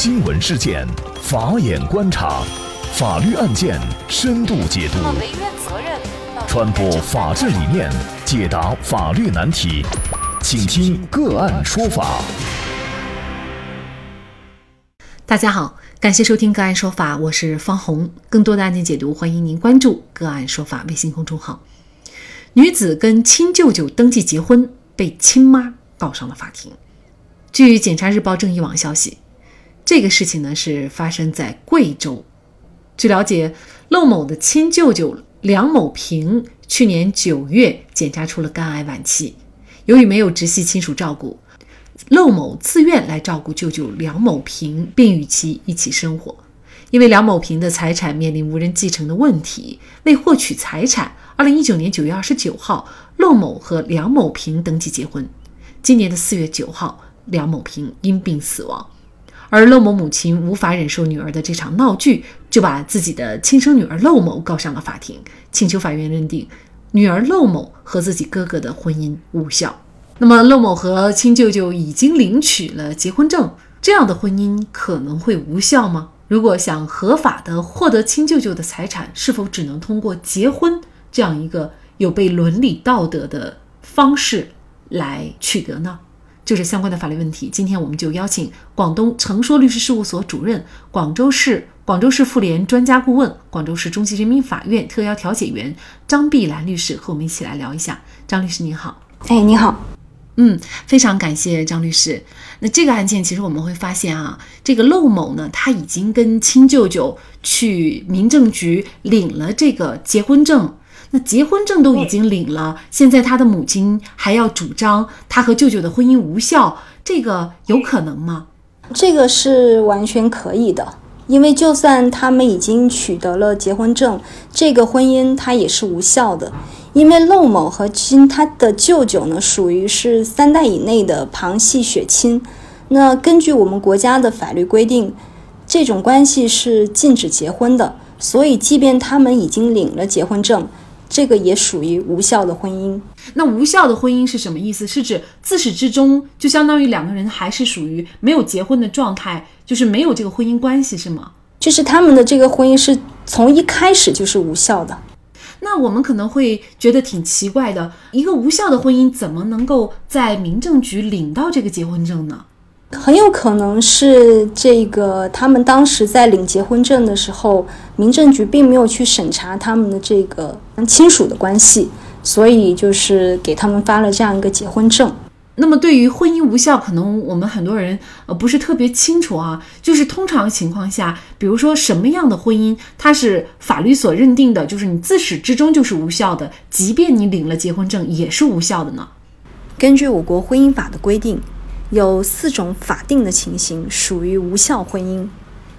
新闻事件，法眼观察，法律案件深度解读，传播法治理念，解答法律难题，请听个案说法。大家好，感谢收听个案说法，我是方红。更多的案件解读，欢迎您关注个案说法微信公众号。女子跟亲舅舅登记结婚，被亲妈告上了法庭。据检察日报正义网消息，这个事情呢是发生在贵州。据了解，陆某的亲舅舅梁某平去年九月检查出了肝癌晚期，由于没有直系亲属照顾，陆某自愿来照顾舅舅梁某平，并与其一起生活。因为梁某平的财产面临无人继承的问题，为获取财产，二零一九年九月二十九号，陆某和梁某平登记结婚。今年的四月九号。梁某平因病死亡，而陆某母亲无法忍受女儿的这场闹剧，就把自己的亲生女儿陆某告上了法庭，请求法院认定女儿陆某和自己哥哥的婚姻无效。那么，陆某和亲舅舅已经领取了结婚证，这样的婚姻可能会无效吗？如果想合法的获得亲舅舅的财产，是否只能通过结婚这样一个有悖伦理道德的方式来取得呢？就是相关的法律问题，今天我们就邀请广东成说律师事务所主任、广州市广州市妇联专家顾问、广州市中级人民法院特邀调解员张碧兰律师和我们一起来聊一下。张律师您好，哎，你好，嗯，非常感谢张律师。那这个案件其实我们会发现啊，这个陆某呢，他已经跟亲舅舅去民政局领了这个结婚证。那结婚证都已经领了，现在他的母亲还要主张他和舅舅的婚姻无效，这个有可能吗？这个是完全可以的，因为就算他们已经取得了结婚证，这个婚姻它也是无效的，因为陆某和亲他的舅舅呢属于是三代以内的旁系血亲，那根据我们国家的法律规定，这种关系是禁止结婚的，所以即便他们已经领了结婚证。这个也属于无效的婚姻。那无效的婚姻是什么意思？是指自始至终就相当于两个人还是属于没有结婚的状态，就是没有这个婚姻关系，是吗？就是他们的这个婚姻是从一开始就是无效的。那我们可能会觉得挺奇怪的，一个无效的婚姻怎么能够在民政局领到这个结婚证呢？很有可能是这个，他们当时在领结婚证的时候，民政局并没有去审查他们的这个亲属的关系，所以就是给他们发了这样一个结婚证。那么对于婚姻无效，可能我们很多人呃不是特别清楚啊。就是通常情况下，比如说什么样的婚姻，它是法律所认定的，就是你自始至终就是无效的，即便你领了结婚证也是无效的呢？根据我国婚姻法的规定。有四种法定的情形属于无效婚姻。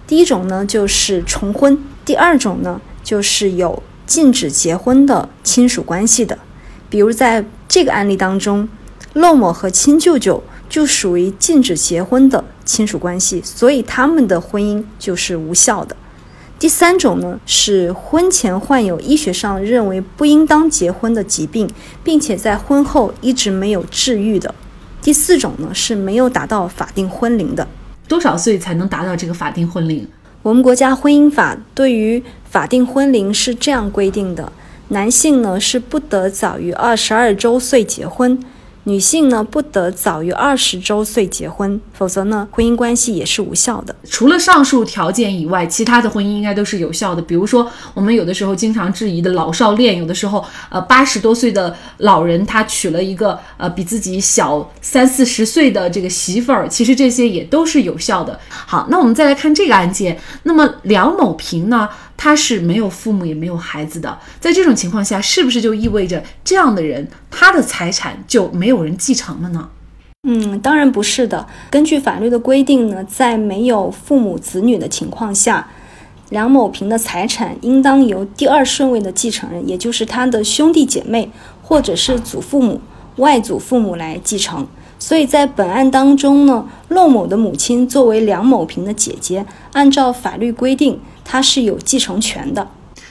第一种呢，就是重婚；第二种呢，就是有禁止结婚的亲属关系的。比如在这个案例当中，陆某和亲舅舅就属于禁止结婚的亲属关系，所以他们的婚姻就是无效的。第三种呢，是婚前患有医学上认为不应当结婚的疾病，并且在婚后一直没有治愈的。第四种呢是没有达到法定婚龄的，多少岁才能达到这个法定婚龄？我们国家婚姻法对于法定婚龄是这样规定的：男性呢是不得早于二十二周岁结婚。女性呢不得早于二十周岁结婚，否则呢婚姻关系也是无效的。除了上述条件以外，其他的婚姻应该都是有效的。比如说，我们有的时候经常质疑的老少恋，有的时候呃八十多岁的老人他娶了一个呃比自己小三四十岁的这个媳妇儿，其实这些也都是有效的。好，那我们再来看这个案件，那么梁某平呢？他是没有父母也没有孩子的，在这种情况下，是不是就意味着这样的人他的财产就没有人继承了呢？嗯，当然不是的。根据法律的规定呢，在没有父母子女的情况下，梁某平的财产应当由第二顺位的继承人，也就是他的兄弟姐妹或者是祖父母、外祖父母来继承。所以在本案当中呢，陆某的母亲作为梁某平的姐姐，按照法律规定。他是有继承权的，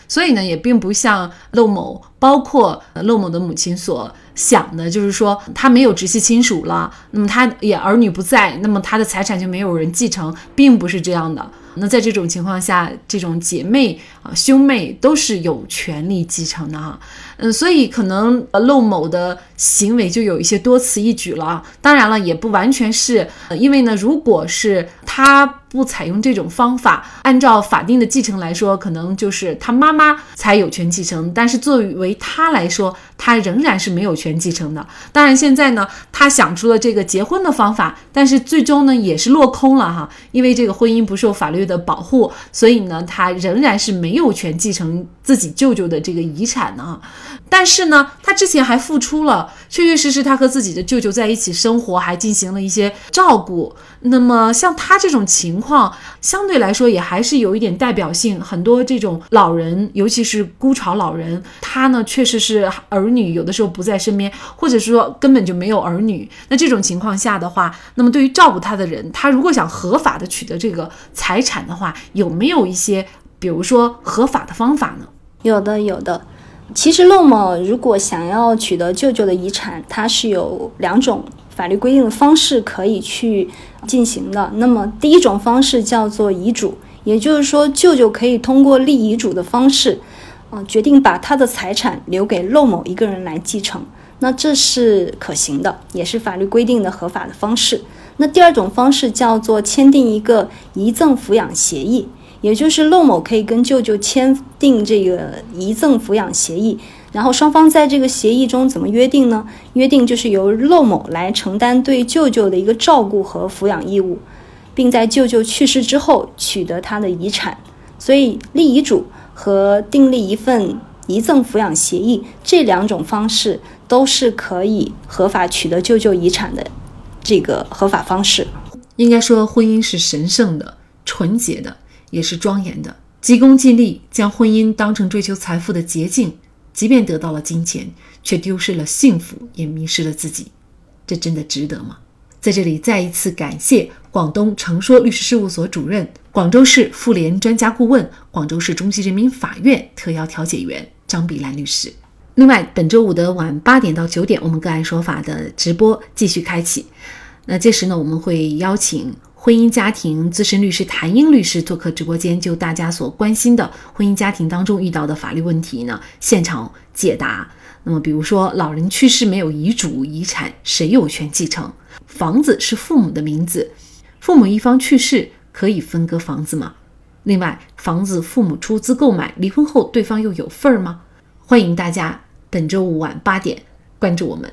所以呢，也并不像陆某，包括陆某的母亲所想的，就是说他没有直系亲属了，那么他也儿女不在，那么他的财产就没有人继承，并不是这样的。那在这种情况下，这种姐妹兄妹都是有权利继承的哈。嗯，所以可能陆某的行为就有一些多此一举了。当然了，也不完全是，因为呢，如果是他不采用这种方法，按照法定的继承来说，可能就是他妈妈才有权继承。但是作为他来说，他仍然是没有权继承的。当然，现在呢，他想出了这个结婚的方法，但是最终呢，也是落空了哈，因为这个婚姻不受法律的保护，所以呢，他仍然是没有权继承自己舅舅的这个遗产呢。但是呢，他之前还付出了，确确实实他和自己的舅舅在一起生活，还进行了一些照顾。那么像他这种情况，相对来说也还是有一点代表性。很多这种老人，尤其是孤巢老人，他呢确实是儿女有的时候不在身边，或者是说根本就没有儿女。那这种情况下的话，那么对于照顾他的人，他如果想合法的取得这个财产的话，有没有一些比如说合法的方法呢？有的，有的。其实陆某如果想要取得舅舅的遗产，他是有两种法律规定的方式可以去进行的。那么第一种方式叫做遗嘱，也就是说舅舅可以通过立遗嘱的方式，啊，决定把他的财产留给陆某一个人来继承。那这是可行的，也是法律规定的合法的方式。那第二种方式叫做签订一个遗赠抚养协议。也就是陆某可以跟舅舅签订这个遗赠抚养协议，然后双方在这个协议中怎么约定呢？约定就是由陆某来承担对舅舅的一个照顾和抚养义务，并在舅舅去世之后取得他的遗产。所以立遗嘱和订立一份遗赠抚养协议这两种方式都是可以合法取得舅舅遗产的这个合法方式。应该说，婚姻是神圣的、纯洁的。也是庄严的，急功近利，将婚姻当成追求财富的捷径，即便得到了金钱，却丢失了幸福，也迷失了自己，这真的值得吗？在这里再一次感谢广东成说律师事务所主任、广州市妇联专家顾问、广州市中级人民法院特邀调解员张碧兰律师。另外，本周五的晚八点到九点，我们个案说法的直播继续开启。那届时呢，我们会邀请。婚姻家庭资深律师谭英律师做客直播间，就大家所关心的婚姻家庭当中遇到的法律问题呢，现场解答。那么，比如说老人去世没有遗嘱，遗产谁有权继承？房子是父母的名字，父母一方去世可以分割房子吗？另外，房子父母出资购买，离婚后对方又有份儿吗？欢迎大家本周五晚八点关注我们。